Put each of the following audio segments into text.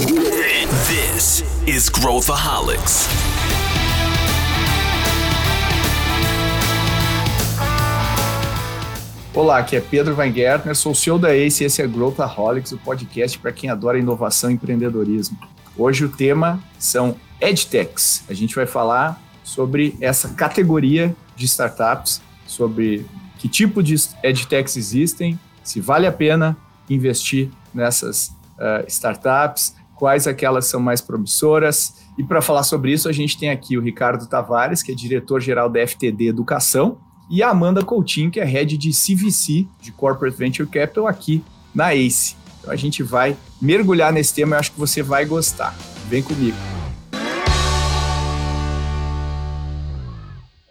This is Growthaholics. Olá, aqui é Pedro Weingärtner, sou o CEO da ACE e esse é Growthaholics, o podcast para quem adora inovação e empreendedorismo. Hoje o tema são EdTechs. A gente vai falar sobre essa categoria de startups, sobre que tipo de EdTechs existem, se vale a pena investir nessas uh, startups, quais aquelas são mais promissoras. E para falar sobre isso, a gente tem aqui o Ricardo Tavares, que é diretor-geral da FTD Educação, e a Amanda Coutinho, que é head de CVC, de Corporate Venture Capital, aqui na ACE. Então a gente vai mergulhar nesse tema, eu acho que você vai gostar. Vem comigo.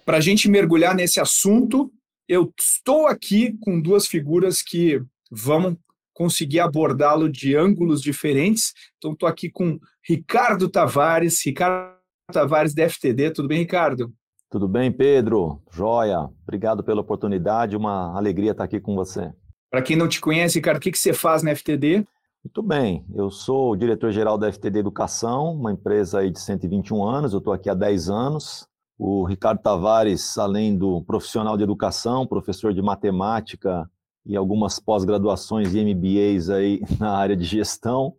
Para a gente mergulhar nesse assunto, eu estou aqui com duas figuras que vão conseguir abordá-lo de ângulos diferentes. Então, estou aqui com Ricardo Tavares, Ricardo Tavares da FTD. Tudo bem, Ricardo? Tudo bem, Pedro? Joia. Obrigado pela oportunidade. Uma alegria estar aqui com você. Para quem não te conhece, Ricardo, o que, que você faz na FTD? Muito bem. Eu sou o diretor-geral da FTD Educação, uma empresa aí de 121 anos. Eu estou aqui há 10 anos. O Ricardo Tavares, além do profissional de educação, professor de matemática e algumas pós-graduações e MBAs aí na área de gestão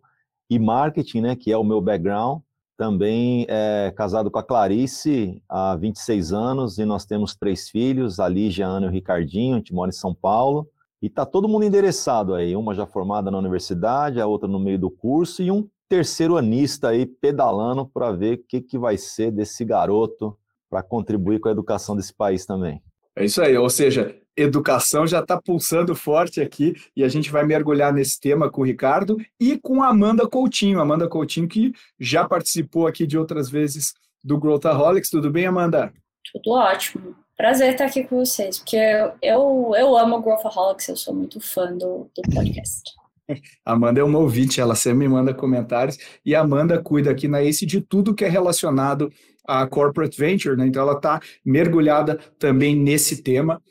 e marketing, né, que é o meu background. Também é casado com a Clarice há 26 anos e nós temos três filhos, a Lígia, a Ana e o Ricardinho, a gente mora em São Paulo. E tá todo mundo endereçado aí, uma já formada na universidade, a outra no meio do curso e um terceiro anista aí pedalando para ver o que, que vai ser desse garoto para contribuir com a educação desse país também. É isso aí, ou seja, educação já está pulsando forte aqui e a gente vai mergulhar nesse tema com o Ricardo e com a Amanda Coutinho. Amanda Coutinho que já participou aqui de outras vezes do Growthaholics. Tudo bem, Amanda? Tudo ótimo. Prazer estar aqui com vocês, porque eu, eu, eu amo o Growthaholics, eu sou muito fã do, do podcast. Amanda é uma ouvinte, ela sempre me manda comentários e a Amanda cuida aqui na ACE de tudo que é relacionado a corporate venture, né? Então ela está mergulhada também nesse tema.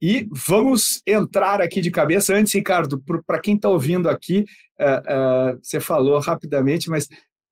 E vamos entrar aqui de cabeça. Antes, Ricardo, para quem está ouvindo aqui, uh, uh, você falou rapidamente, mas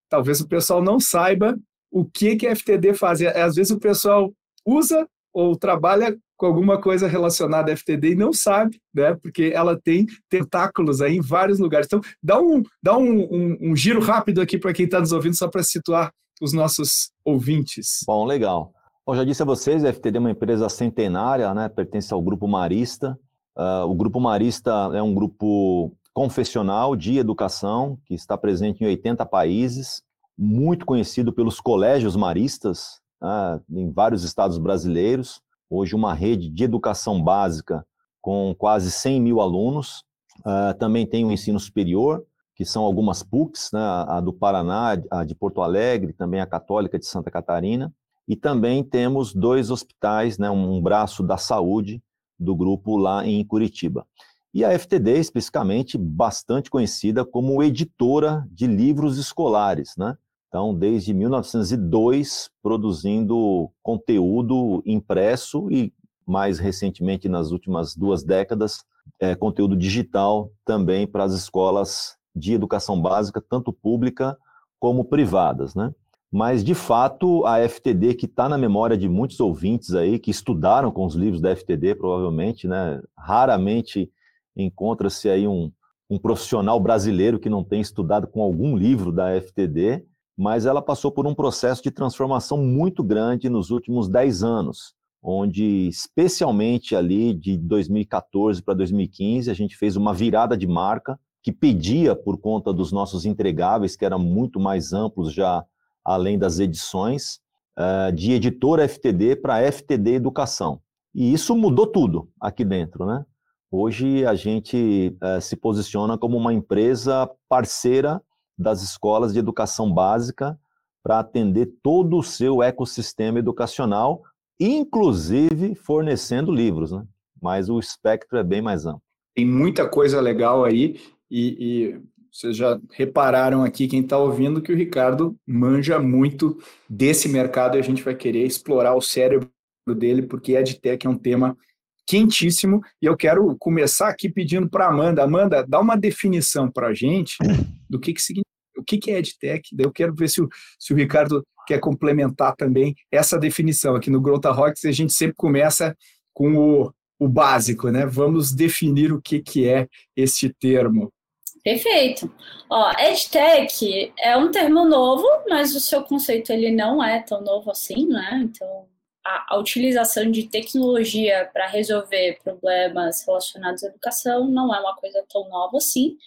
talvez o pessoal não saiba o que, que a FTD faz. Às vezes o pessoal usa ou trabalha com alguma coisa relacionada à FTD e não sabe, né? Porque ela tem tentáculos aí em vários lugares. Então, dá um, dá um, um, um giro rápido aqui para quem está nos ouvindo, só para situar os nossos ouvintes. Bom, legal. Bom, já disse a vocês, a FTD é uma empresa centenária, né? pertence ao Grupo Marista. Uh, o Grupo Marista é um grupo confessional de educação que está presente em 80 países, muito conhecido pelos colégios maristas uh, em vários estados brasileiros. Hoje, uma rede de educação básica com quase 100 mil alunos. Uh, também tem o ensino superior, que são algumas PUCs, né, a do Paraná, a de Porto Alegre, também a Católica de Santa Catarina, e também temos dois hospitais, né, um braço da saúde do grupo lá em Curitiba. E a FTD, especificamente, bastante conhecida como editora de livros escolares, né? Então, desde 1902, produzindo conteúdo impresso e, mais recentemente, nas últimas duas décadas, é, conteúdo digital também para as escolas de educação básica, tanto pública como privadas, né? Mas, de fato, a FTD, que está na memória de muitos ouvintes aí, que estudaram com os livros da FTD, provavelmente, né? Raramente encontra-se aí um, um profissional brasileiro que não tem estudado com algum livro da FTD, mas ela passou por um processo de transformação muito grande nos últimos 10 anos, onde, especialmente ali de 2014 para 2015, a gente fez uma virada de marca, que pedia, por conta dos nossos entregáveis, que eram muito mais amplos já, além das edições, eh, de editora FTD para FTD Educação. E isso mudou tudo aqui dentro, né? Hoje a gente eh, se posiciona como uma empresa parceira das escolas de educação básica para atender todo o seu ecossistema educacional, inclusive fornecendo livros, né? Mas o espectro é bem mais amplo. Tem muita coisa legal aí e, e vocês já repararam aqui, quem está ouvindo, que o Ricardo manja muito desse mercado e a gente vai querer explorar o cérebro dele, porque EdTech é um tema quentíssimo. E eu quero começar aqui pedindo para Amanda. Amanda, dá uma definição para a gente do que, que significa o que, que é EdTech? Eu quero ver se o, se o Ricardo quer complementar também essa definição. Aqui no Growthaholics a gente sempre começa com o, o básico, né? Vamos definir o que, que é esse termo. Perfeito. Ó, EdTech é um termo novo, mas o seu conceito ele não é tão novo assim, né? Então, a, a utilização de tecnologia para resolver problemas relacionados à educação não é uma coisa tão nova assim.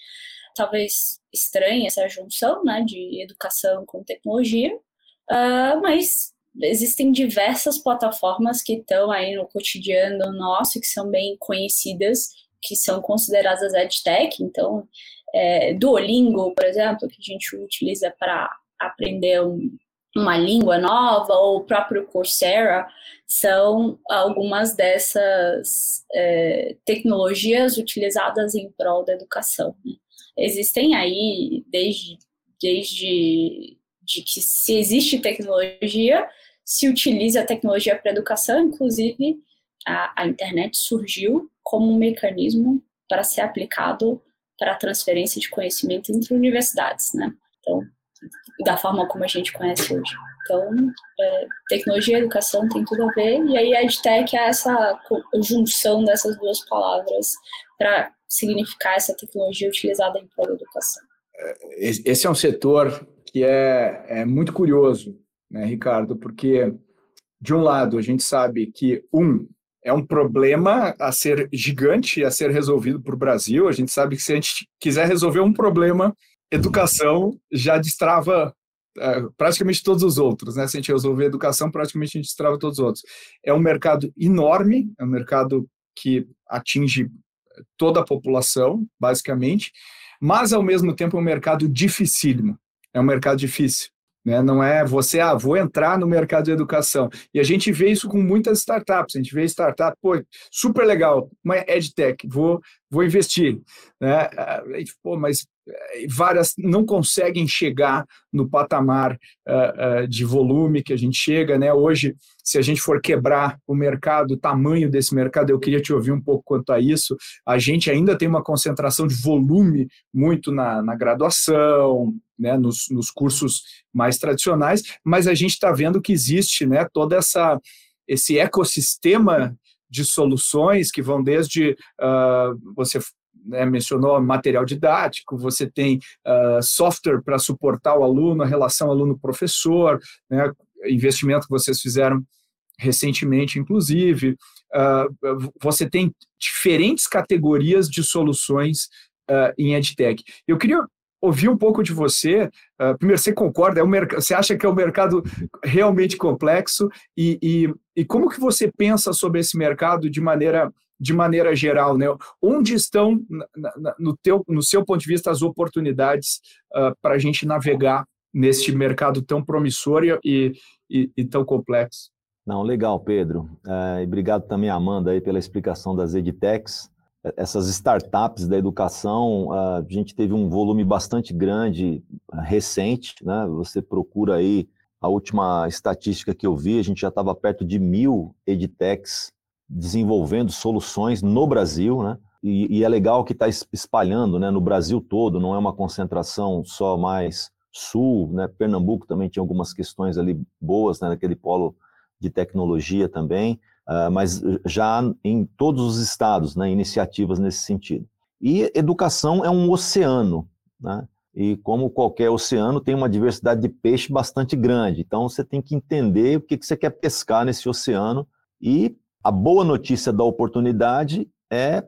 Talvez estranha essa junção, né, de educação com tecnologia, uh, mas existem diversas plataformas que estão aí no cotidiano nosso, que são bem conhecidas, que são consideradas EdTech, então é, Duolingo, por exemplo, que a gente utiliza para aprender um, uma língua nova, ou o próprio Coursera, são algumas dessas é, tecnologias utilizadas em prol da educação. Né? Existem aí, desde, desde de que se existe tecnologia, se utiliza a tecnologia para educação, inclusive a, a internet surgiu como um mecanismo para ser aplicado para a transferência de conhecimento entre universidades, né? Então, da forma como a gente conhece hoje. Então, é, tecnologia e educação tem tudo a ver, e aí a EdTech é essa junção dessas duas palavras para significar essa tecnologia utilizada em prol da educação. É, esse é um setor que é, é muito curioso, né, Ricardo? Porque, de um lado, a gente sabe que, um, é um problema a ser gigante, a ser resolvido por Brasil. A gente sabe que se a gente quiser resolver um problema, educação já destrava é, praticamente todos os outros, né? Se a gente resolver educação, praticamente a gente destrava todos os outros. É um mercado enorme, é um mercado que atinge toda a população, basicamente, mas ao mesmo tempo é um mercado dificílimo. É um mercado difícil. Né? Não é você, ah, vou entrar no mercado de educação. E a gente vê isso com muitas startups. A gente vê startup, pô, super legal, uma EdTech, vou, vou investir. Né? Pô, mas várias não conseguem chegar no patamar uh, uh, de volume que a gente chega. Né? Hoje, se a gente for quebrar o mercado, o tamanho desse mercado, eu queria te ouvir um pouco quanto a isso. A gente ainda tem uma concentração de volume muito na, na graduação, né, nos, nos cursos mais tradicionais, mas a gente está vendo que existe né, todo essa, esse ecossistema de soluções que vão desde uh, você né, mencionou material didático, você tem uh, software para suportar o aluno, a relação aluno-professor, né, investimento que vocês fizeram recentemente, inclusive. Uh, você tem diferentes categorias de soluções uh, em EdTech. Eu queria ouvir um pouco de você. Uh, primeiro, você concorda? É um você acha que é um mercado realmente complexo? E, e, e, como que você pensa sobre esse mercado de maneira, de maneira geral? Né? Onde estão, no, teu, no seu ponto de vista, as oportunidades uh, para a gente navegar neste mercado tão promissor e, e, e tão complexo? Não, legal, Pedro. Uh, e obrigado também, Amanda, aí, pela explicação das edtechs essas startups da educação, a gente teve um volume bastante grande recente, né? Você procura aí a última estatística que eu vi, a gente já estava perto de mil edtechs desenvolvendo soluções no Brasil, né? E, e é legal que está espalhando, né? No Brasil todo, não é uma concentração só mais sul, né? Pernambuco também tinha algumas questões ali boas, né? Naquele polo de tecnologia também. Uh, mas já em todos os estados, né, iniciativas nesse sentido. E educação é um oceano, né? E como qualquer oceano, tem uma diversidade de peixe bastante grande. Então você tem que entender o que, que você quer pescar nesse oceano. E a boa notícia da oportunidade é,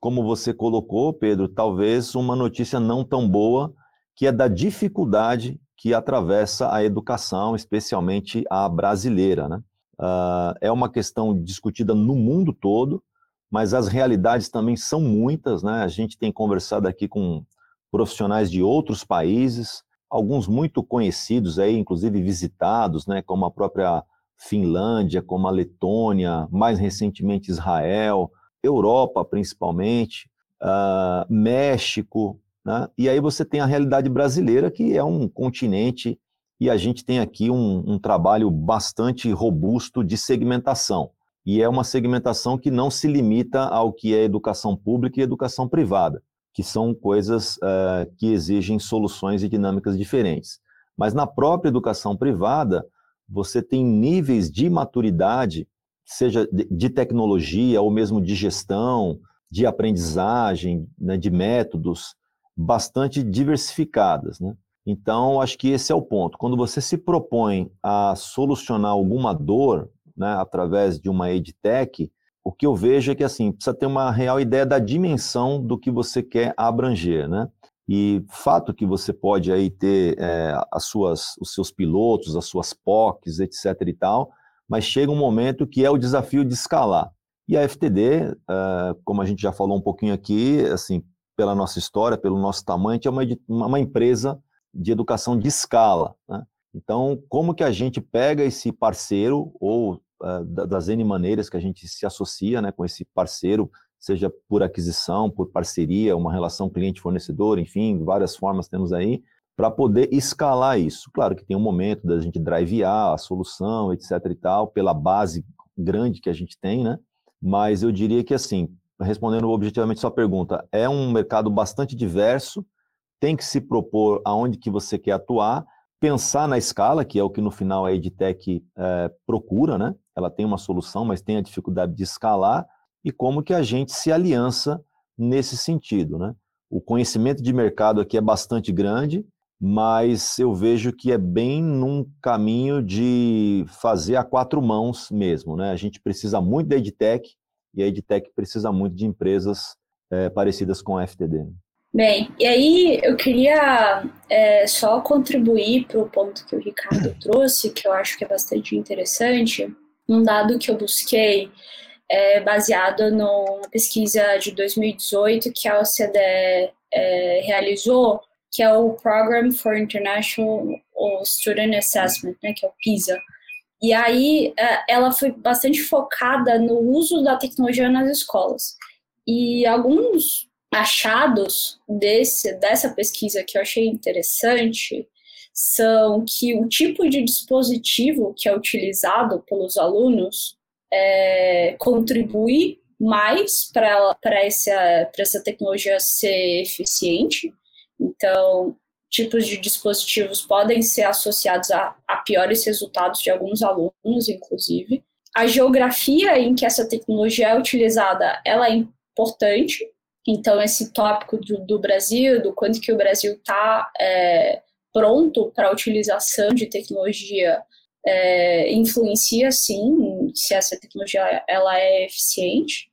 como você colocou, Pedro, talvez uma notícia não tão boa, que é da dificuldade que atravessa a educação, especialmente a brasileira, né? Uh, é uma questão discutida no mundo todo, mas as realidades também são muitas, né? A gente tem conversado aqui com profissionais de outros países, alguns muito conhecidos aí, inclusive visitados, né? Como a própria Finlândia, como a Letônia, mais recentemente Israel, Europa principalmente, uh, México, né? E aí você tem a realidade brasileira, que é um continente e a gente tem aqui um, um trabalho bastante robusto de segmentação. E é uma segmentação que não se limita ao que é educação pública e educação privada, que são coisas uh, que exigem soluções e dinâmicas diferentes. Mas na própria educação privada, você tem níveis de maturidade, seja de tecnologia ou mesmo de gestão, de aprendizagem, né, de métodos, bastante diversificadas. Né? Então, acho que esse é o ponto. Quando você se propõe a solucionar alguma dor né, através de uma edtech, o que eu vejo é que assim precisa ter uma real ideia da dimensão do que você quer abranger, né? E fato que você pode aí ter é, as suas, os seus pilotos, as suas POCs, etc. e tal, mas chega um momento que é o desafio de escalar. E a FTD, é, como a gente já falou um pouquinho aqui, assim, pela nossa história, pelo nosso tamanho, é uma, uma empresa de educação de escala. Né? Então, como que a gente pega esse parceiro ou uh, das N maneiras que a gente se associa né, com esse parceiro, seja por aquisição, por parceria, uma relação cliente-fornecedor, enfim, várias formas temos aí, para poder escalar isso. Claro que tem um momento da gente drivear a solução, etc e tal, pela base grande que a gente tem, né? Mas eu diria que, assim, respondendo objetivamente sua pergunta, é um mercado bastante diverso, tem que se propor aonde que você quer atuar, pensar na escala, que é o que no final a EdTech é, procura, né? Ela tem uma solução, mas tem a dificuldade de escalar, e como que a gente se aliança nesse sentido, né? O conhecimento de mercado aqui é bastante grande, mas eu vejo que é bem num caminho de fazer a quatro mãos mesmo, né? A gente precisa muito da EdTech e a EdTech precisa muito de empresas é, parecidas com a FTD. Bem, e aí eu queria é, só contribuir para o ponto que o Ricardo trouxe, que eu acho que é bastante interessante. Um dado que eu busquei é baseado numa pesquisa de 2018 que a OCDE é, realizou, que é o Program for International Student Assessment, né, que é o PISA. E aí é, ela foi bastante focada no uso da tecnologia nas escolas. E alguns achados desse, dessa pesquisa que eu achei interessante são que o tipo de dispositivo que é utilizado pelos alunos é, contribui mais para essa, essa tecnologia ser eficiente. Então, tipos de dispositivos podem ser associados a, a piores resultados de alguns alunos, inclusive. A geografia em que essa tecnologia é utilizada, ela é importante, então, esse tópico do, do Brasil, do quanto que o Brasil está é, pronto para a utilização de tecnologia, é, influencia, sim, se essa tecnologia ela é eficiente.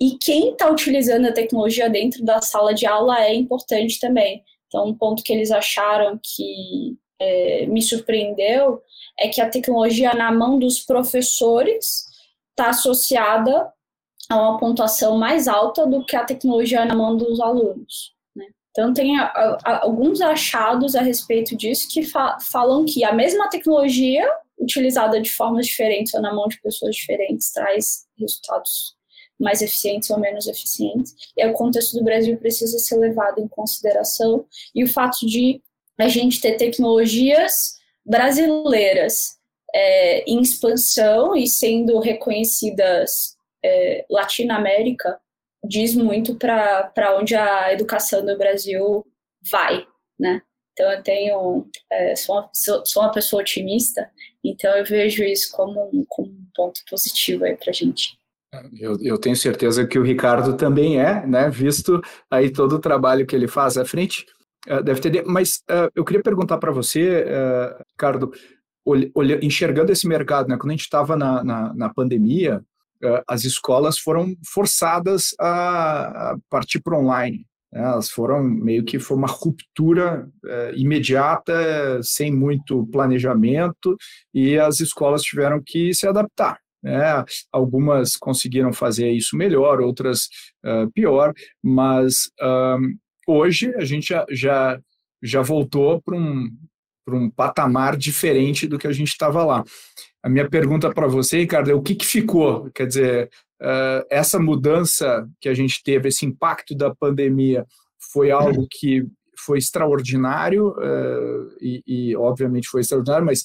E quem está utilizando a tecnologia dentro da sala de aula é importante também. Então, um ponto que eles acharam que é, me surpreendeu é que a tecnologia na mão dos professores está associada a uma pontuação mais alta do que a tecnologia na mão dos alunos. Né? Então, tem a, a, alguns achados a respeito disso que fa falam que a mesma tecnologia, utilizada de formas diferentes ou na mão de pessoas diferentes, traz resultados mais eficientes ou menos eficientes. E o contexto do Brasil precisa ser levado em consideração. E o fato de a gente ter tecnologias brasileiras é, em expansão e sendo reconhecidas é, Latinoamérica diz muito para onde a educação do Brasil vai, né? Então eu tenho é, sou, uma, sou, uma pessoa otimista, então eu vejo isso como um, como um ponto positivo aí para gente. Eu, eu, tenho certeza que o Ricardo também é, né? Visto aí todo o trabalho que ele faz à frente uh, deve ter. Mas uh, eu queria perguntar para você, uh, Ricardo, enxergando esse mercado, né? Quando a gente estava na, na, na pandemia, as escolas foram forçadas a partir para online. Né? Elas foram meio que foi uma ruptura é, imediata, sem muito planejamento, e as escolas tiveram que se adaptar. Né? Algumas conseguiram fazer isso melhor, outras uh, pior, mas um, hoje a gente já, já, já voltou para um, um patamar diferente do que a gente estava lá. A minha pergunta para você, Ricardo, é o que, que ficou? Quer dizer, uh, essa mudança que a gente teve, esse impacto da pandemia, foi algo que foi extraordinário uh, e, e, obviamente, foi extraordinário, mas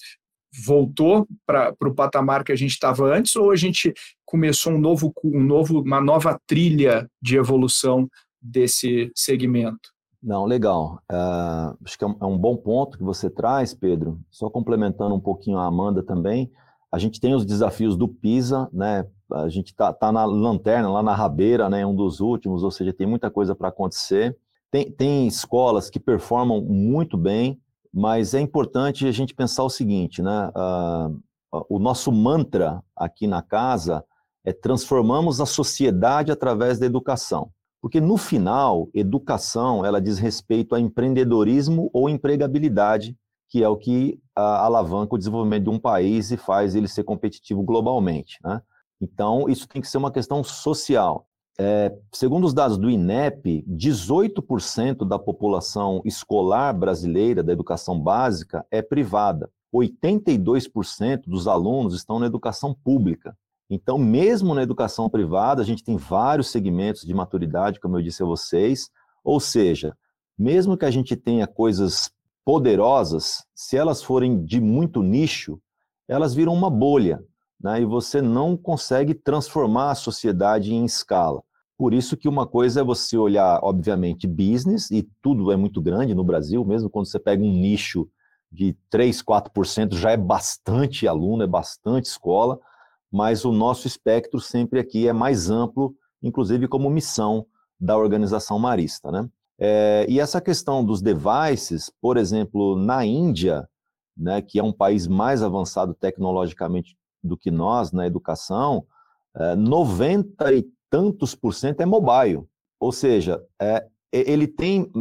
voltou para o patamar que a gente estava antes ou a gente começou um novo, um novo, uma nova trilha de evolução desse segmento? Não, legal. Uh, acho que é um, é um, bom ponto que você traz, Pedro. Só complementando um pouquinho a Amanda também, a gente tem os desafios do PISA, né? A gente está tá na lanterna, lá na rabeira, né? Um dos últimos, ou seja, tem muita coisa para acontecer. Tem, tem escolas que performam muito bem, mas é importante a gente pensar o seguinte, né? O nosso mantra aqui na casa é transformamos a sociedade através da educação. Porque no final, educação, ela diz respeito a empreendedorismo ou empregabilidade, que é o que alavanca o desenvolvimento de um país e faz ele ser competitivo globalmente. Né? Então, isso tem que ser uma questão social. É, segundo os dados do INEP, 18% da população escolar brasileira da educação básica é privada. 82% dos alunos estão na educação pública. Então, mesmo na educação privada, a gente tem vários segmentos de maturidade, como eu disse a vocês, ou seja, mesmo que a gente tenha coisas poderosas, se elas forem de muito nicho, elas viram uma bolha, né? e você não consegue transformar a sociedade em escala. Por isso que uma coisa é você olhar, obviamente, business, e tudo é muito grande no Brasil, mesmo quando você pega um nicho de 3, 4% já é bastante aluno, é bastante escola, mas o nosso espectro sempre aqui é mais amplo, inclusive como missão da organização marista. Né? É, e essa questão dos devices, por exemplo, na Índia, né, que é um país mais avançado tecnologicamente do que nós na educação, é, 90 e tantos por cento é mobile. Ou seja, é, ele tem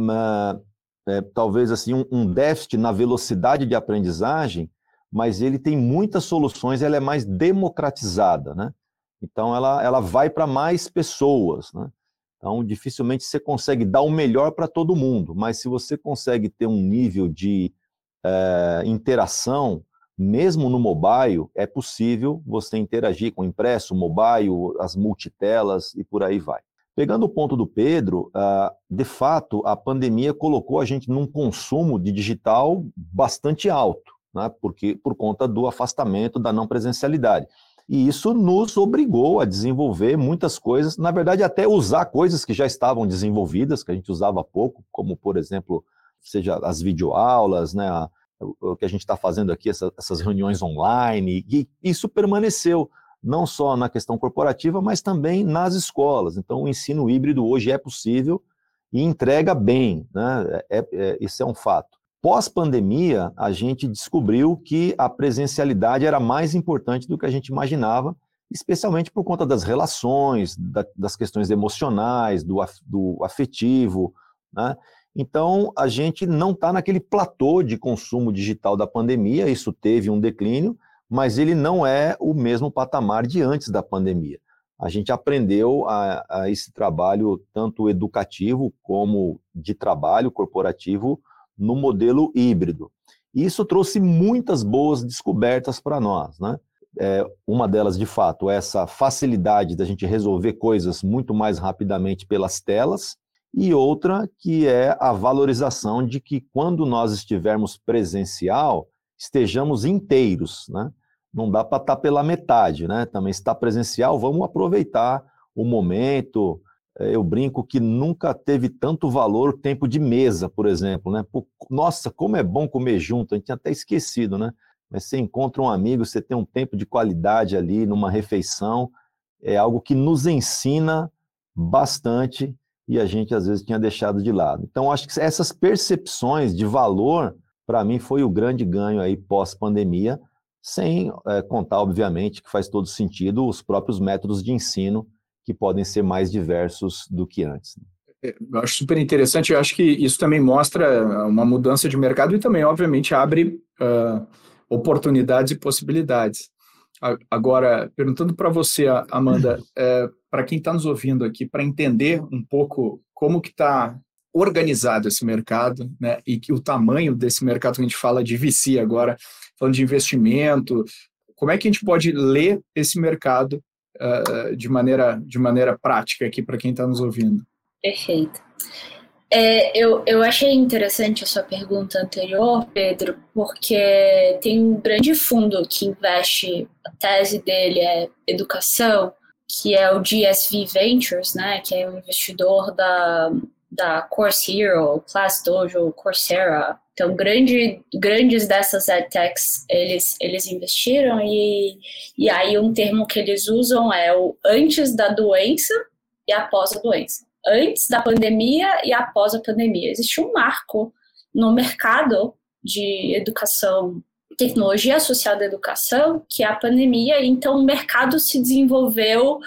é, talvez assim um, um déficit na velocidade de aprendizagem mas ele tem muitas soluções, ela é mais democratizada, né? Então ela, ela vai para mais pessoas, né? Então dificilmente você consegue dar o melhor para todo mundo, mas se você consegue ter um nível de é, interação, mesmo no mobile, é possível você interagir com impresso, mobile, as multitelas e por aí vai. Pegando o ponto do Pedro, uh, de fato, a pandemia colocou a gente num consumo de digital bastante alto né, porque, por conta do afastamento da não presencialidade. E isso nos obrigou a desenvolver muitas coisas, na verdade, até usar coisas que já estavam desenvolvidas, que a gente usava pouco, como, por exemplo, seja as videoaulas, né, o que a gente está fazendo aqui, essa, essas reuniões online, e isso permaneceu não só na questão corporativa, mas também nas escolas. Então, o ensino híbrido hoje é possível e entrega bem, né? é, é, isso é um fato. Pós-pandemia, a gente descobriu que a presencialidade era mais importante do que a gente imaginava, especialmente por conta das relações, da, das questões emocionais, do, do afetivo. Né? Então, a gente não está naquele platô de consumo digital da pandemia, isso teve um declínio, mas ele não é o mesmo patamar de antes da pandemia. A gente aprendeu a, a esse trabalho, tanto educativo como de trabalho corporativo, no modelo híbrido. Isso trouxe muitas boas descobertas para nós, né? É, uma delas, de fato, é essa facilidade da gente resolver coisas muito mais rapidamente pelas telas, e outra que é a valorização de que quando nós estivermos presencial, estejamos inteiros, né? Não dá para estar tá pela metade, né? Também está presencial, vamos aproveitar o momento, é, eu brinco que nunca teve tanto valor tempo de mesa, por exemplo, né? Nossa, como é bom comer junto, a gente tinha até esquecido, né? Mas você encontra um amigo, você tem um tempo de qualidade ali numa refeição, é algo que nos ensina bastante e a gente às vezes tinha deixado de lado. Então, acho que essas percepções de valor, para mim, foi o grande ganho aí pós-pandemia, sem é, contar, obviamente, que faz todo sentido os próprios métodos de ensino que podem ser mais diversos do que antes. É, eu acho super interessante, eu acho que isso também mostra uma mudança de mercado e também, obviamente, abre uh, oportunidades e possibilidades. Agora, perguntando para você, Amanda, é, para quem está nos ouvindo aqui, para entender um pouco como que está organizado esse mercado, né, e que o tamanho desse mercado que a gente fala de VC agora, falando de investimento, como é que a gente pode ler esse mercado uh, de, maneira, de maneira prática aqui para quem está nos ouvindo. Perfeito. É, eu, eu achei interessante a sua pergunta anterior, Pedro, porque tem um grande fundo que investe, a tese dele é educação, que é o GSV Ventures, né, que é um investidor da, da Course Hero, Class Dojo, Coursera. Então, grande, grandes dessas edtechs, eles, eles investiram e, e aí um termo que eles usam é o antes da doença e após a doença. Antes da pandemia e após a pandemia. Existe um marco no mercado de educação tecnologia associada à educação, que é a pandemia, então o mercado se desenvolveu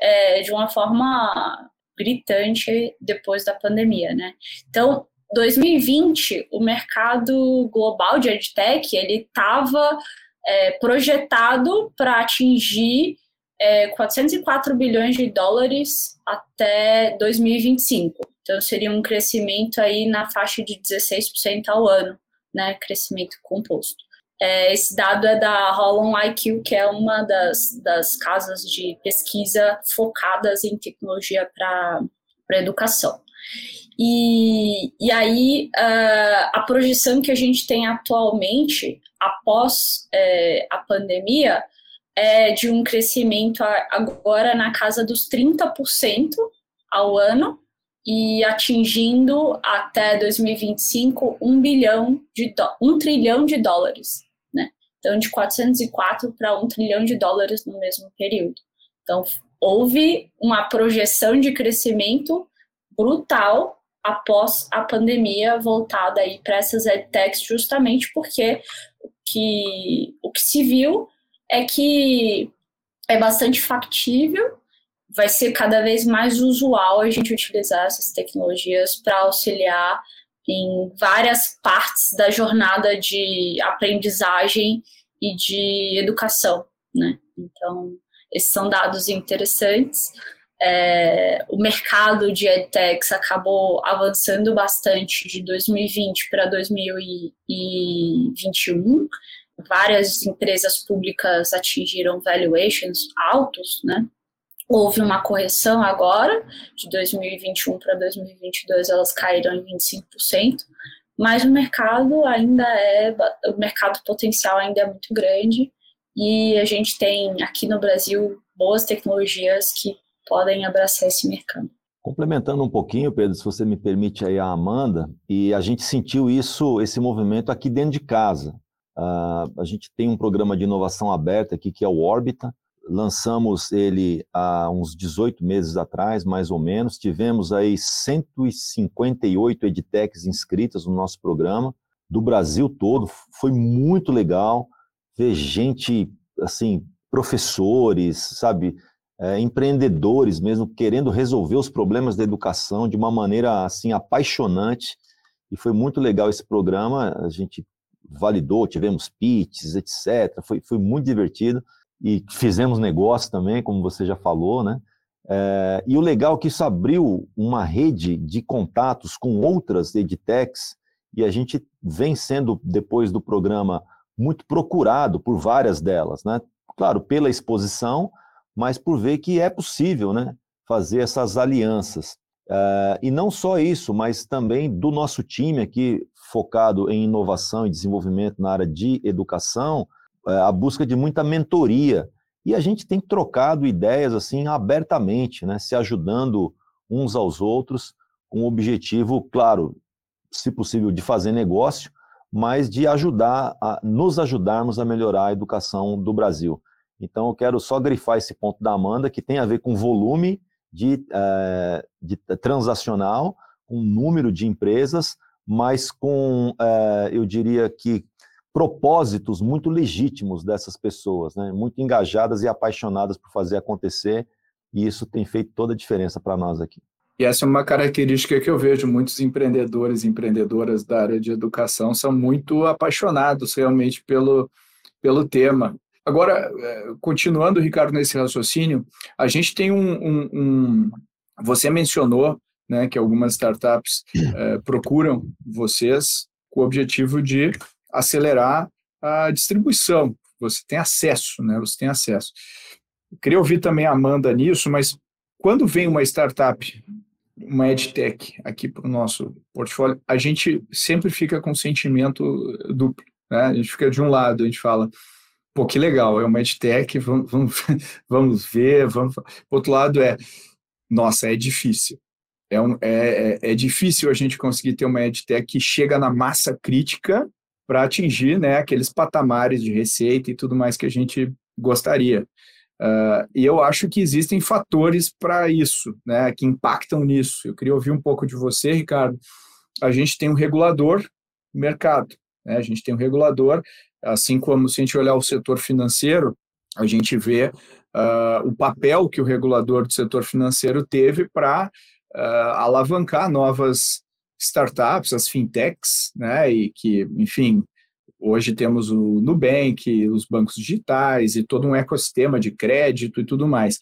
é, de uma forma gritante depois da pandemia, né? Então, 2020, o mercado global de EdTech, ele estava é, projetado para atingir é, 404 bilhões de dólares até 2025. Então, seria um crescimento aí na faixa de 16% ao ano, né? Crescimento composto. É, esse dado é da Holon IQ, que é uma das, das casas de pesquisa focadas em tecnologia para educação. E, e aí, uh, a projeção que a gente tem atualmente, após é, a pandemia, é de um crescimento agora na casa dos 30% ao ano e atingindo até 2025 um bilhão de um trilhão de dólares. Então, de 404 para 1 trilhão de dólares no mesmo período. Então, houve uma projeção de crescimento brutal após a pandemia voltada aí para essas edtechs, justamente porque o que, o que se viu é que é bastante factível, vai ser cada vez mais usual a gente utilizar essas tecnologias para auxiliar em várias partes da jornada de aprendizagem e de educação, né? Então, esses são dados interessantes. É, o mercado de edtechs acabou avançando bastante de 2020 para 2021. Várias empresas públicas atingiram valuations altos, né? Houve uma correção agora, de 2021 para 2022 elas caíram em 25%, mas o mercado ainda é, o mercado potencial ainda é muito grande e a gente tem aqui no Brasil boas tecnologias que podem abraçar esse mercado. Complementando um pouquinho, Pedro, se você me permite aí a Amanda, e a gente sentiu isso, esse movimento aqui dentro de casa. Uh, a gente tem um programa de inovação aberta aqui que é o Orbita, lançamos ele há uns 18 meses atrás, mais ou menos. Tivemos aí 158 edtechs inscritas no nosso programa, do Brasil todo. Foi muito legal ver gente, assim, professores, sabe, é, empreendedores mesmo, querendo resolver os problemas da educação de uma maneira, assim, apaixonante. E foi muito legal esse programa. A gente validou, tivemos pitches, etc. Foi, foi muito divertido e fizemos negócio também, como você já falou, né? É, e o legal é que isso abriu uma rede de contatos com outras edtechs e a gente vem sendo, depois do programa, muito procurado por várias delas, né? Claro, pela exposição, mas por ver que é possível, né? Fazer essas alianças. É, e não só isso, mas também do nosso time aqui, focado em inovação e desenvolvimento na área de educação, a busca de muita mentoria. E a gente tem trocado ideias assim abertamente, né, se ajudando uns aos outros, com o objetivo, claro, se possível, de fazer negócio, mas de ajudar, a, nos ajudarmos a melhorar a educação do Brasil. Então, eu quero só grifar esse ponto da Amanda, que tem a ver com volume de, é, de transacional, com número de empresas, mas com, é, eu diria que, propósitos muito legítimos dessas pessoas, né? muito engajadas e apaixonadas por fazer acontecer, e isso tem feito toda a diferença para nós aqui. E essa é uma característica que eu vejo muitos empreendedores e empreendedoras da área de educação são muito apaixonados realmente pelo, pelo tema. Agora, é, continuando, Ricardo, nesse raciocínio, a gente tem um. um, um você mencionou né, que algumas startups é, procuram vocês com o objetivo de acelerar a distribuição. Você tem acesso, né? Você tem acesso. Eu queria ouvir também a Amanda nisso, mas quando vem uma startup, uma edtech aqui para o nosso portfólio, a gente sempre fica com sentimento duplo. Né? A gente fica de um lado, a gente fala, pô, que legal, é uma EdTech, vamos, vamos, vamos ver, vamos... Por outro lado, é, nossa, é difícil. É, um, é, é, é difícil a gente conseguir ter uma EdTech que chega na massa crítica para atingir né, aqueles patamares de receita e tudo mais que a gente gostaria. Uh, e eu acho que existem fatores para isso, né, que impactam nisso. Eu queria ouvir um pouco de você, Ricardo. A gente tem um regulador no mercado, né, a gente tem um regulador, assim como se a gente olhar o setor financeiro, a gente vê uh, o papel que o regulador do setor financeiro teve para uh, alavancar novas startups, as fintechs, né, e que, enfim, hoje temos o Nubank, os bancos digitais e todo um ecossistema de crédito e tudo mais.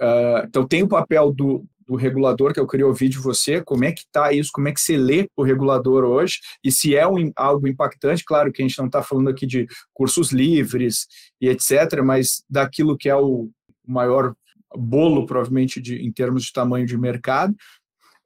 Uh, então, tem o papel do, do regulador que eu queria ouvir de você, como é que está isso, como é que você lê o regulador hoje, e se é um, algo impactante, claro que a gente não está falando aqui de cursos livres e etc., mas daquilo que é o maior bolo, provavelmente, de, em termos de tamanho de mercado,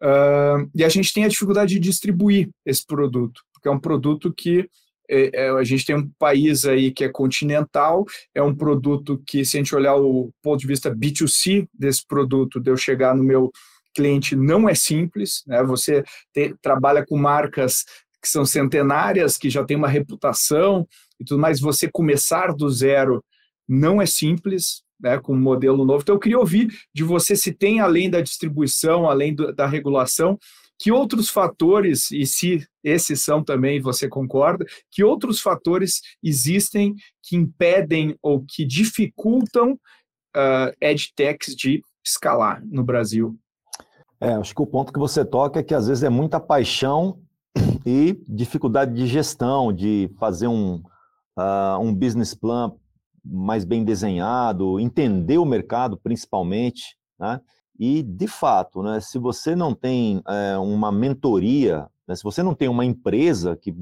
Uh, e a gente tem a dificuldade de distribuir esse produto, porque é um produto que é, é, a gente tem um país aí que é continental, é um produto que, se a gente olhar o ponto de vista B2C desse produto, de eu chegar no meu cliente, não é simples, né? Você te, trabalha com marcas que são centenárias, que já tem uma reputação e tudo mais, você começar do zero não é simples, né, com um modelo novo. Então, eu queria ouvir de você se tem, além da distribuição, além do, da regulação, que outros fatores, e se esses são também, você concorda, que outros fatores existem que impedem ou que dificultam uh, edtechs de escalar no Brasil? É, acho que o ponto que você toca é que às vezes é muita paixão e dificuldade de gestão, de fazer um, uh, um business plan mais bem desenhado, entender o mercado principalmente, né? E, de fato, né, se você não tem é, uma mentoria, né, se você não tem uma empresa que,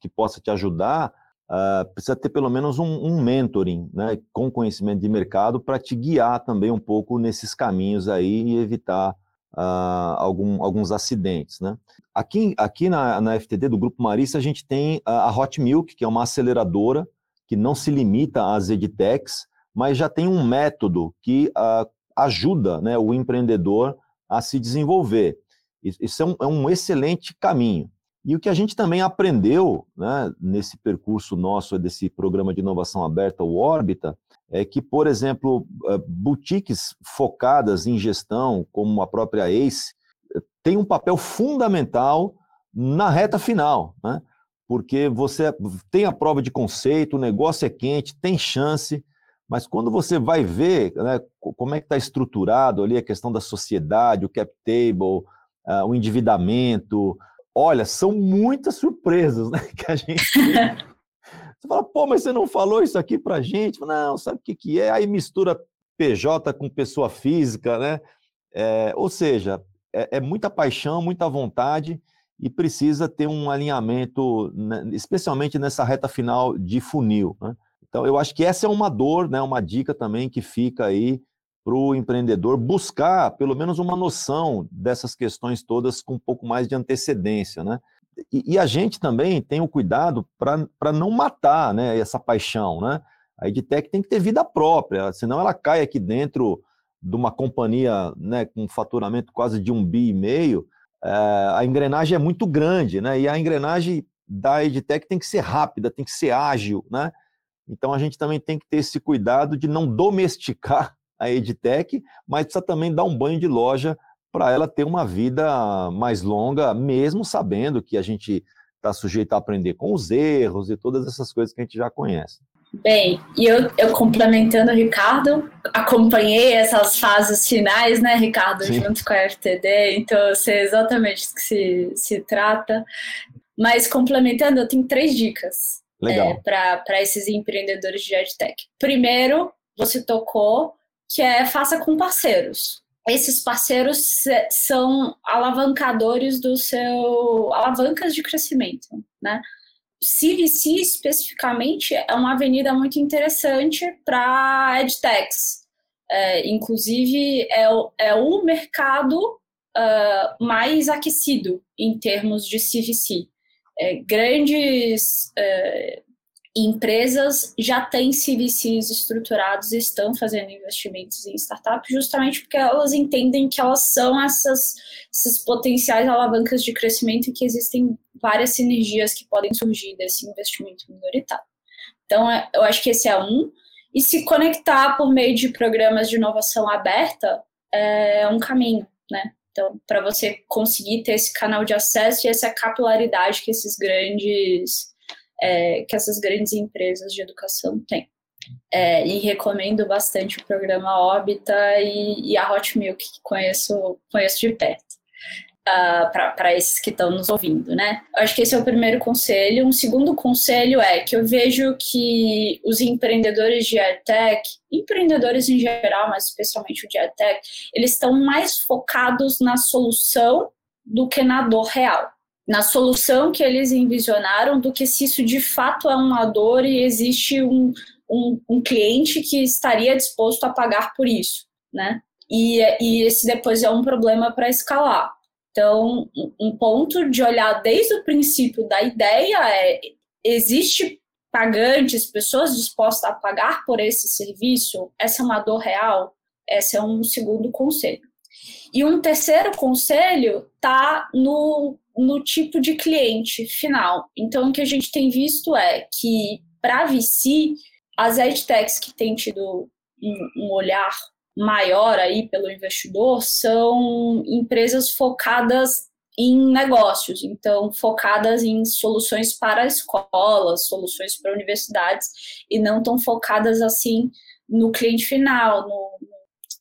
que possa te ajudar, uh, precisa ter pelo menos um, um mentoring né, com conhecimento de mercado para te guiar também um pouco nesses caminhos aí e evitar uh, algum, alguns acidentes. Né? Aqui, aqui na, na FTD do Grupo Marista, a gente tem a Hot Milk, que é uma aceleradora que não se limita às edtechs, mas já tem um método que uh, ajuda né, o empreendedor a se desenvolver. Isso é um, é um, excelente caminho. E o que a gente também aprendeu né, nesse percurso nosso, desse programa de inovação aberta, o Órbita, é que, por exemplo, eh, boutiques focadas em gestão, como a própria ACE, tem um papel fundamental na reta final. Né? Porque você tem a prova de conceito, o negócio é quente, tem chance, mas quando você vai ver né, como é que está estruturado ali a questão da sociedade, o cap table, uh, o endividamento, olha, são muitas surpresas né, que a gente Você fala, pô, mas você não falou isso aqui para gente? Não, sabe o que, que é? Aí mistura PJ com pessoa física, né? É, ou seja, é, é muita paixão, muita vontade, e precisa ter um alinhamento, especialmente nessa reta final de funil. Né? Então, eu acho que essa é uma dor, né, uma dica também que fica aí para o empreendedor buscar pelo menos uma noção dessas questões todas com um pouco mais de antecedência. Né? E, e a gente também tem o cuidado para não matar né, essa paixão. Né? A EdTech tem que ter vida própria, senão ela cai aqui dentro de uma companhia né, com faturamento quase de um bi e meio, a engrenagem é muito grande, né? E a engrenagem da EdTech tem que ser rápida, tem que ser ágil, né? Então a gente também tem que ter esse cuidado de não domesticar a EdTech, mas precisa também dar um banho de loja para ela ter uma vida mais longa, mesmo sabendo que a gente está sujeito a aprender com os erros e todas essas coisas que a gente já conhece. Bem, e eu, eu complementando o Ricardo, acompanhei essas fases finais, né, Ricardo, Sim. junto com a FTD, então eu sei exatamente do que se, se trata. Mas complementando, eu tenho três dicas é, para esses empreendedores de EdTech. Primeiro, você tocou, que é faça com parceiros. Esses parceiros são alavancadores do seu alavancas de crescimento, né? CVC especificamente é uma avenida muito interessante para edtechs. É, inclusive, é, o, é o mercado uh, mais aquecido em termos de CVC. É, grandes uh, empresas já têm CVCs estruturados e estão fazendo investimentos em startups justamente porque elas entendem que elas são essas, essas potenciais alavancas de crescimento e que existem várias sinergias que podem surgir desse investimento minoritário. Então, é, eu acho que esse é um. E se conectar por meio de programas de inovação aberta é um caminho, né? Então, para você conseguir ter esse canal de acesso e essa capilaridade que esses grandes é, que essas grandes empresas de educação têm. É, e recomendo bastante o programa Órbita e, e, a Hot Milk, que conheço, conheço de perto, uh, ah, para esses que estão nos ouvindo, né? Acho que esse é o primeiro conselho. Um segundo conselho é que eu vejo que os empreendedores de EdTech, empreendedores em geral, mas especialmente o de EdTech, eles estão mais focados na solução do que na dor real na solução que eles envisionaram do que se isso de fato é uma dor e existe um, um, um cliente que estaria disposto a pagar por isso, né? E, e esse depois é um problema para escalar. Então, um ponto de olhar desde o princípio da ideia é: existe pagantes, pessoas dispostas a pagar por esse serviço? Essa é uma dor real? Esse é um segundo conselho. E um terceiro conselho está no no tipo de cliente final. Então, o que a gente tem visto é que, para VC, as edtechs que têm tido um, um olhar maior aí pelo investidor são empresas focadas em negócios, então focadas em soluções para escolas, soluções para universidades, e não tão focadas assim no cliente final, no,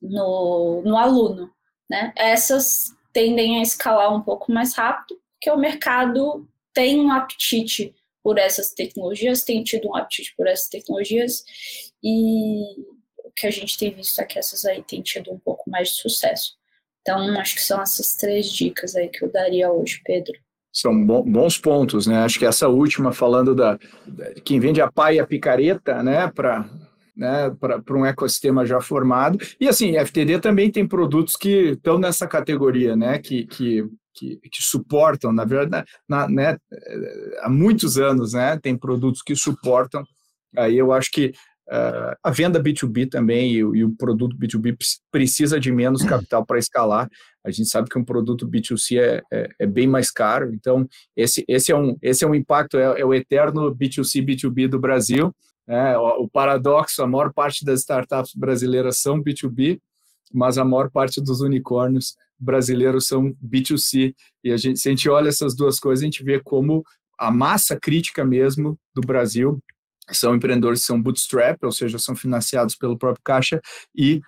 no, no aluno. Né? Essas tendem a escalar um pouco mais rápido, que o mercado tem um apetite por essas tecnologias, tem tido um apetite por essas tecnologias, e o que a gente tem visto é que essas aí têm tido um pouco mais de sucesso. Então, acho que são essas três dicas aí que eu daria hoje, Pedro. São bons pontos, né? Acho que essa última, falando da, quem vende a pá e a picareta, né, para né, para um ecossistema já formado. E assim, FTD também tem produtos que estão nessa categoria, né, que, que que, que suportam, na verdade, na, né, eh, há muitos anos, né, tem produtos que suportam. Aí eu acho que uh, a venda B2B também e, e, o produto B2B precisa de menos capital para escalar. A gente sabe que um produto B2C é, é, é, bem mais caro. Então, esse, esse, é, um, esse é um impacto, é, é o eterno B2C, B2B do Brasil. É, o, paradoxo, a maior parte das startups brasileiras são B2B, mas a maior parte dos unicórnios brasileiros são B2C. E a gente, se a gente olha essas duas coisas, a gente vê como a massa crítica mesmo do Brasil são empreendedores que são bootstrap, ou seja, são financiados pelo próprio caixa e,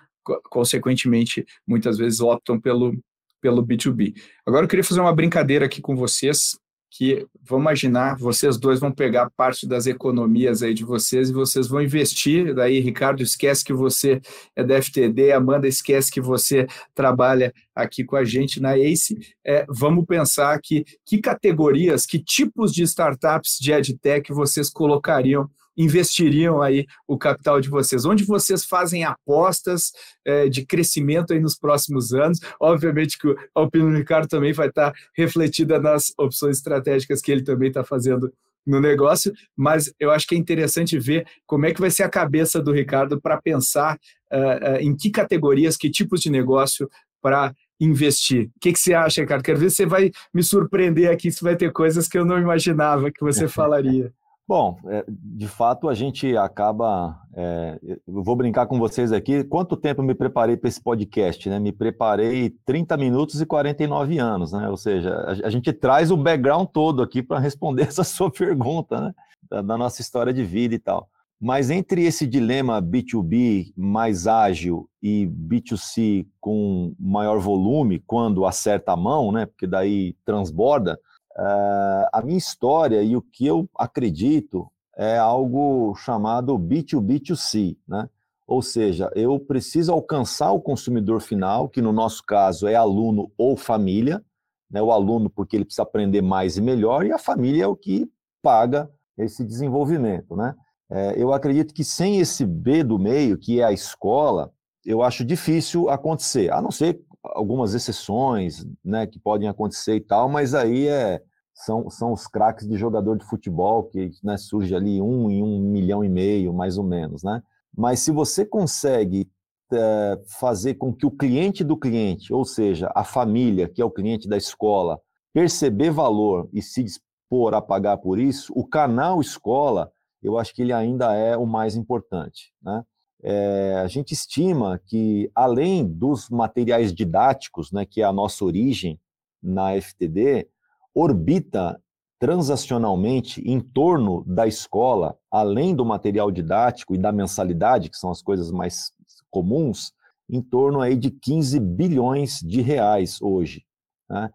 consequentemente, muitas vezes optam pelo, pelo B2B. Agora eu queria fazer uma brincadeira aqui com vocês, que vamos imaginar, vocês dois vão pegar parte das economias aí de vocês e vocês vão investir. Daí, Ricardo, esquece que você é da FTD, Amanda, esquece que você trabalha aqui com a gente na ACE. É, vamos pensar aqui que categorias, que tipos de startups de EdTech vocês colocariam investiriam aí o capital de vocês? Onde vocês fazem apostas é, de crescimento aí nos próximos anos? Obviamente que a opinião do Ricardo também vai estar refletida nas opções estratégicas que ele também está fazendo no negócio, mas eu acho que é interessante ver como é que vai ser a cabeça do Ricardo para pensar uh, uh, em que categorias, que tipos de negócio para investir. O que, que você acha, Ricardo? Quero ver se você vai me surpreender aqui, se vai ter coisas que eu não imaginava que você falaria. Bom, é, de fato a gente acaba. É, eu vou brincar com vocês aqui. Quanto tempo me preparei para esse podcast? Né? Me preparei 30 minutos e 49 anos, né? Ou seja, a, a gente traz o background todo aqui para responder essa sua pergunta, né? Da, da, nossa história de vida e tal. Mas entre esse dilema B2B mais ágil e B2C com maior volume, quando acerta a mão, né? Porque daí transborda a minha história e o que eu acredito é algo chamado B2B2C, né? Ou seja, eu preciso alcançar o consumidor final, que no nosso caso é aluno ou família, né? O aluno porque ele precisa aprender mais e melhor, e a família é o que paga esse desenvolvimento, né? É, eu acredito que sem esse B do meio, que é a escola, eu acho difícil acontecer, a não ser algumas exceções, né, que podem acontecer e tal, mas aí é, são, são os craques de jogador de futebol, que né, surge ali um em um milhão e meio, mais ou menos, né? Mas se você consegue é, fazer com que o cliente do cliente, ou seja, a família, que é o cliente da escola, perceber valor e se dispor a pagar por isso, o canal escola, eu acho que ele ainda é o mais importante, né? É, a gente estima que, além dos materiais didáticos, né, que é a nossa origem na FTD, orbita transacionalmente em torno da escola, além do material didático e da mensalidade, que são as coisas mais comuns, em torno aí de 15 bilhões de reais hoje, né?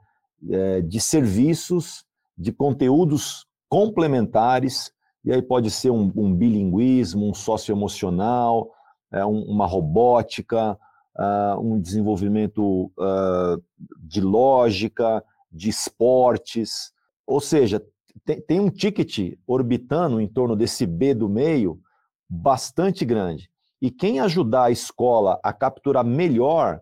é, de serviços, de conteúdos complementares, e aí pode ser um, um bilinguismo, um socioemocional, uma robótica, uh, um desenvolvimento uh, de lógica, de esportes, ou seja, tem, tem um ticket orbitando em torno desse B do meio bastante grande. E quem ajudar a escola a capturar melhor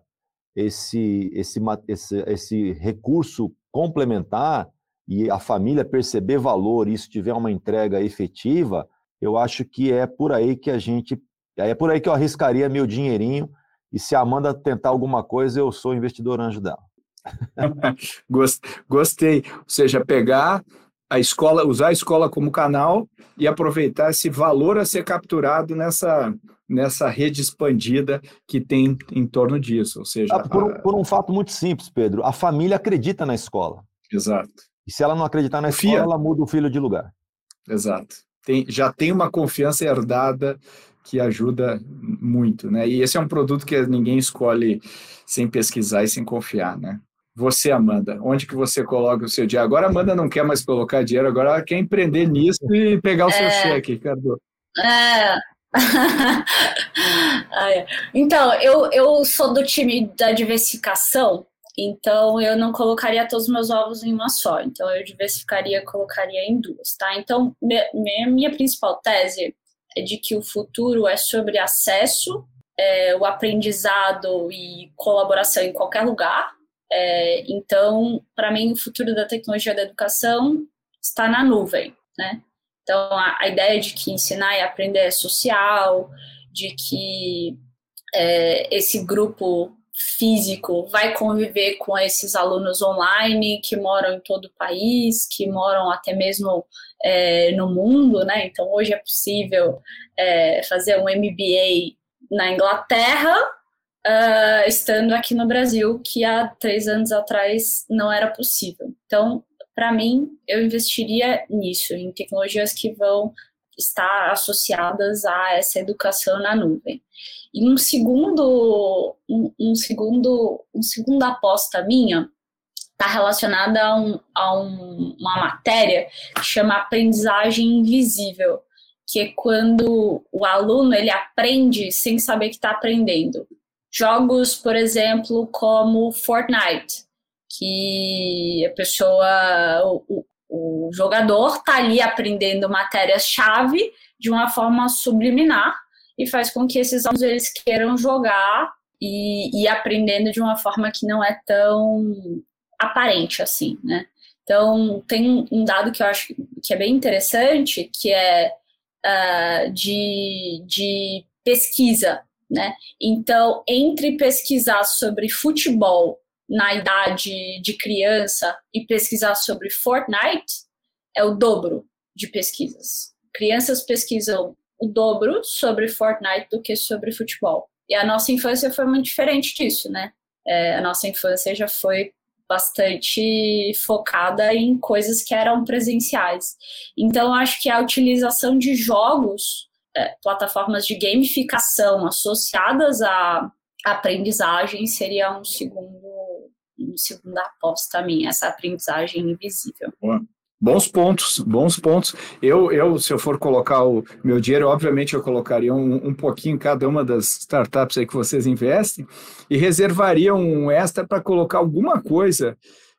esse, esse, esse, esse recurso complementar e a família perceber valor e isso tiver uma entrega efetiva, eu acho que é por aí que a gente. É por aí que eu arriscaria meu dinheirinho. E se a Amanda tentar alguma coisa, eu sou investidor anjo dela. Gostei. Ou seja, pegar a escola, usar a escola como canal e aproveitar esse valor a ser capturado nessa, nessa rede expandida que tem em torno disso. Ou seja, ah, por, a... por, um fato muito simples, Pedro, a família acredita na escola. Exato. E se ela não acreditar na Confia. escola, ela muda o filho de lugar. Exato. Tem, já tem uma confiança herdada que ajuda muito, né? E esse é um produto que ninguém escolhe sem pesquisar e sem confiar, né? Você, Amanda, onde que você coloca o seu dinheiro? Agora a Amanda não quer mais colocar dinheiro, agora ela quer empreender nisso e pegar o seu é... cheque, Cardo. É. então, eu, eu sou do time da diversificação, então eu não colocaria todos os meus ovos em uma só. Então eu diversificaria, colocaria em duas, tá? Então, minha, minha principal tese de que o futuro é sobre acesso, é, o aprendizado e colaboração em qualquer lugar, é, então, para mim, o futuro da tecnologia da educação está na nuvem, né? Então, a, a ideia de que ensinar e aprender é social, de que é, esse grupo físico vai conviver com esses alunos online que moram em todo o país, que moram até mesmo é, no mundo, né? Então, hoje é possível é, fazer um MBA na Inglaterra uh, estando aqui no Brasil, que há três anos atrás não era possível. Então, para mim, eu investiria nisso, em tecnologias que vão estar associadas a essa educação na nuvem. E um segundo, um, um segundo, um segunda aposta minha está relacionada a, um, a um, uma matéria que chama aprendizagem invisível, que é quando o aluno ele aprende sem saber que está aprendendo. Jogos, por exemplo, como Fortnite, que a pessoa, o, o jogador está ali aprendendo matérias-chave de uma forma subliminar e faz com que esses alunos eles queiram jogar e, e aprendendo de uma forma que não é tão aparente assim, né? Então, tem um dado que eu acho que é bem interessante, que é uh, de, de pesquisa né? Então, entre pesquisar sobre futebol na idade de criança e pesquisar sobre Fortnite, é o dobro de pesquisas. Crianças pesquisam o dobro sobre Fortnite do que sobre futebol. E a nossa infância foi muito diferente disso, né? É, a nossa infância já foi bastante focada em coisas que eram presenciais. Então, acho que a utilização de jogos é, plataformas de gamificação associadas à aprendizagem seria um segundo, um segunda aposta minha, essa aprendizagem invisível. Boa. Bons pontos, bons pontos. Eu, eu, se eu for colocar o meu dinheiro, obviamente eu colocaria um, um pouquinho em cada uma das startups aí que vocês investem e reservaria um extra para colocar alguma coisa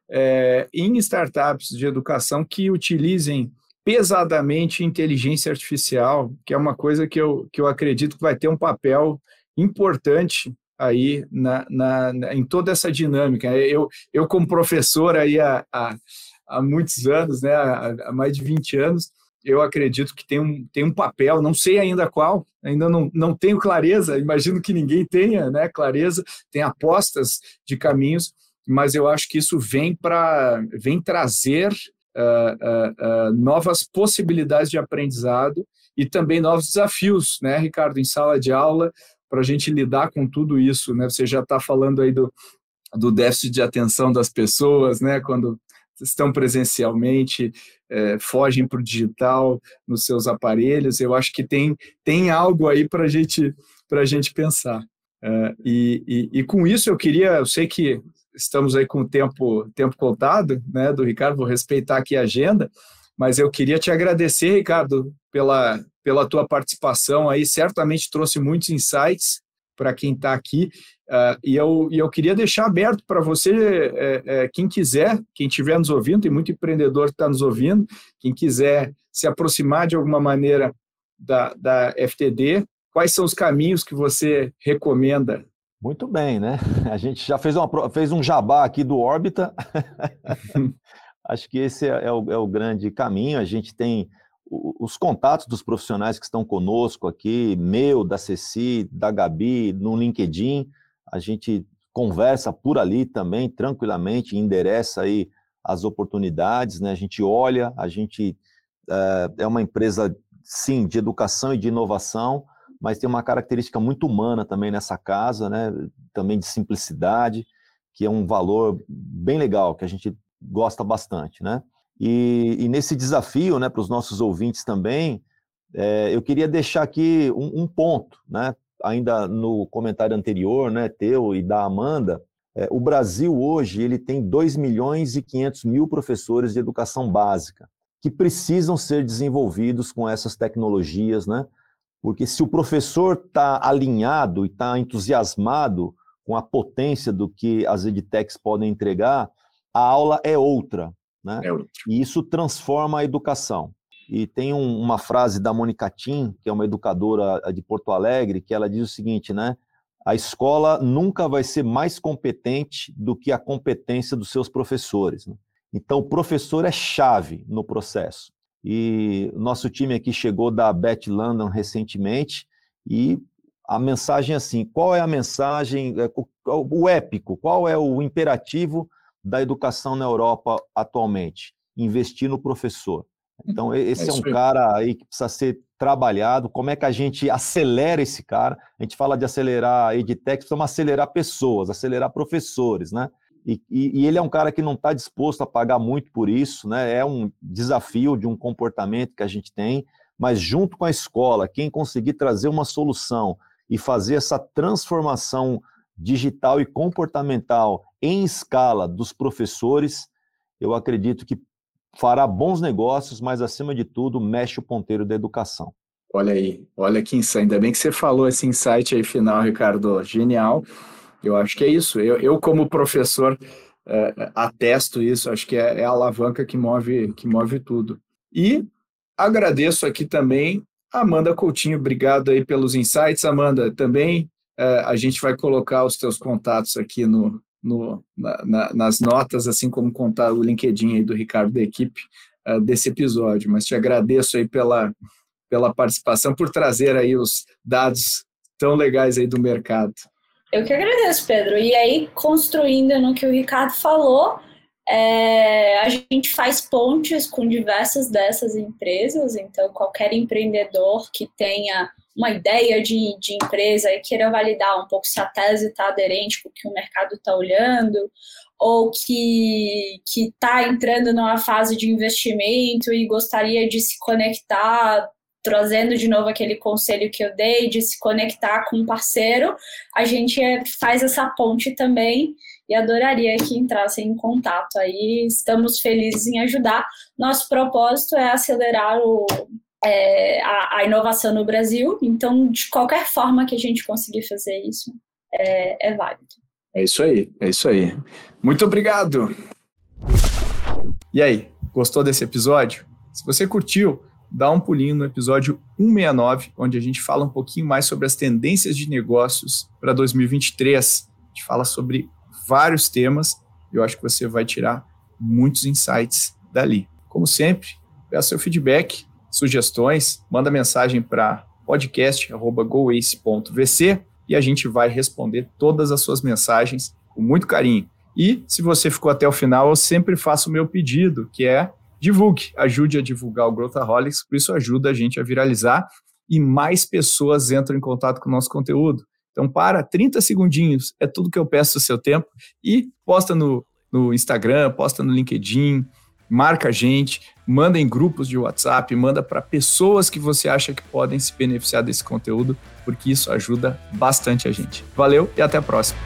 é, em startups de educação que utilizem pesadamente inteligência artificial, que é uma coisa que eu, que eu acredito que vai ter um papel importante aí na, na, na em toda essa dinâmica. Eu, eu como professor aí há, há, há muitos anos, né, há, mais de 20 anos, eu acredito que tem um, tem um papel, não sei ainda qual, ainda não, não tenho clareza, imagino que ninguém tenha né, clareza, tem apostas de caminhos, mas eu acho que isso vem para vem trazer uh, uh, uh, novas possibilidades de aprendizado e também novos desafios, né, Ricardo, em sala de aula, para a gente lidar com tudo isso. Né? Você já está falando aí do, do déficit de atenção das pessoas, né, quando estão presencialmente, é, fogem para o digital nos seus aparelhos. Eu acho que tem, tem algo aí para gente, a gente pensar. É, e, e, e, com isso eu queria, eu sei que estamos aí com o tempo, tempo contado, né, do Ricardo, vou respeitar aqui a agenda, mas eu queria te agradecer, Ricardo, pela, pela tua participação aí, certamente trouxe muitos insights para quem está aqui, uh, e, eu, e eu queria deixar aberto para você, é, é, quem quiser, quem estiver nos ouvindo, tem muito empreendedor que está nos ouvindo, quem quiser se aproximar de alguma maneira da, da FTD, quais são os caminhos que você recomenda muito bem, né? A gente já fez, uma, fez um jabá aqui do Órbita. Acho que esse é, é, o, é, o, grande caminho. A gente tem os contatos dos profissionais que estão conosco aqui, meu, da Ceci, da Gabi, no LinkedIn. A gente conversa por ali também, tranquilamente, endereça aí as oportunidades, né? A gente olha, a gente é, é uma empresa, sim, de educação e de inovação, mas tem uma característica muito humana também nessa casa, né? Também de simplicidade, que é um valor bem legal, que a gente gosta bastante, né? E, e nesse desafio, né, para os nossos ouvintes também, é, eu queria deixar aqui um, um, ponto, né? Ainda no comentário anterior, né, teu e da Amanda, é, o Brasil hoje ele tem 2 milhões e 500 mil professores de educação básica que precisam ser desenvolvidos com essas tecnologias, né? Porque se o professor está alinhado e está entusiasmado com a potência do que as edtechs podem entregar, a aula é outra, né? É e isso transforma a educação. E tem um, uma frase da Mônica Tim, que é uma educadora de Porto Alegre, que ela diz o seguinte, né? A escola nunca vai ser mais competente do que a competência dos seus professores. Né? Então, o professor é chave no processo. E nosso time aqui chegou da Bet London recentemente e a mensagem é assim: qual é a mensagem, é, o épico, qual é o imperativo da educação na Europa atualmente? Investir no professor. Então, esse é, é um cara aí que precisa ser trabalhado. Como é que a gente acelera esse cara? A gente fala de acelerar edtech, precisamos acelerar pessoas, acelerar professores, né? E, e, e, ele é um cara que não está disposto a pagar muito por isso, né? É um desafio de um comportamento que a gente tem, mas junto com a escola, quem conseguir trazer uma solução e fazer essa transformação digital e comportamental em escala dos professores, eu acredito que fará bons negócios, mas acima de tudo mexe o ponteiro da educação. Olha aí, olha que insight. Ainda bem que você falou esse insight aí final, Ricardo. Genial. Eu acho que é isso. Eu, eu como professor, é, atesto isso. Acho que é, é, a alavanca que move, que move tudo. E agradeço aqui também a Amanda Coutinho. Obrigado aí pelos insights, Amanda. Também é, a gente vai colocar os teus contatos aqui no, no na, na, nas notas, assim como contar o LinkedIn aí do Ricardo da equipe uh, desse episódio. Mas te agradeço aí pela, pela participação, por trazer aí os dados tão legais aí do mercado. Eu que agradeço, Pedro. E aí, construindo no que o Ricardo falou, é, a gente faz pontes com diversas dessas empresas, então qualquer empreendedor que tenha uma ideia de, de empresa e queira validar um pouco se a tese está aderente com o que o mercado está olhando, ou que está entrando numa fase de investimento e gostaria de se conectar trazendo de novo aquele conselho que eu dei de se conectar com um parceiro, a gente é, faz essa ponte também e adoraria que entrassem em contato. Aí estamos felizes em ajudar. Nosso propósito é acelerar o, é, a, a, inovação no Brasil, então de qualquer forma que a gente conseguir fazer isso é, é válido. É isso aí, é isso aí. Muito obrigado. E aí, gostou desse episódio? Se você curtiu, dá um pulinho no episódio 169, onde a gente fala um pouquinho mais sobre as tendências de negócios para 2023. A gente fala sobre vários temas. Eu acho que você vai tirar muitos insights dali. Como sempre, peço seu feedback, sugestões, manda mensagem para podcast.goace.vc e a gente vai responder todas as suas mensagens com muito carinho. E se você ficou até o final, eu sempre faço o meu pedido, que é divulgue, ajude a divulgar o Growthaholics, por isso ajuda a gente a viralizar e mais pessoas entram em contato com o nosso conteúdo. Então, para 30 segundinhos, é tudo que eu peço do seu tempo e posta no, no Instagram, posta no LinkedIn, marca a gente, manda em grupos de WhatsApp, manda para pessoas que você acha que podem se beneficiar desse conteúdo, porque isso ajuda bastante a gente. Valeu e até a próxima.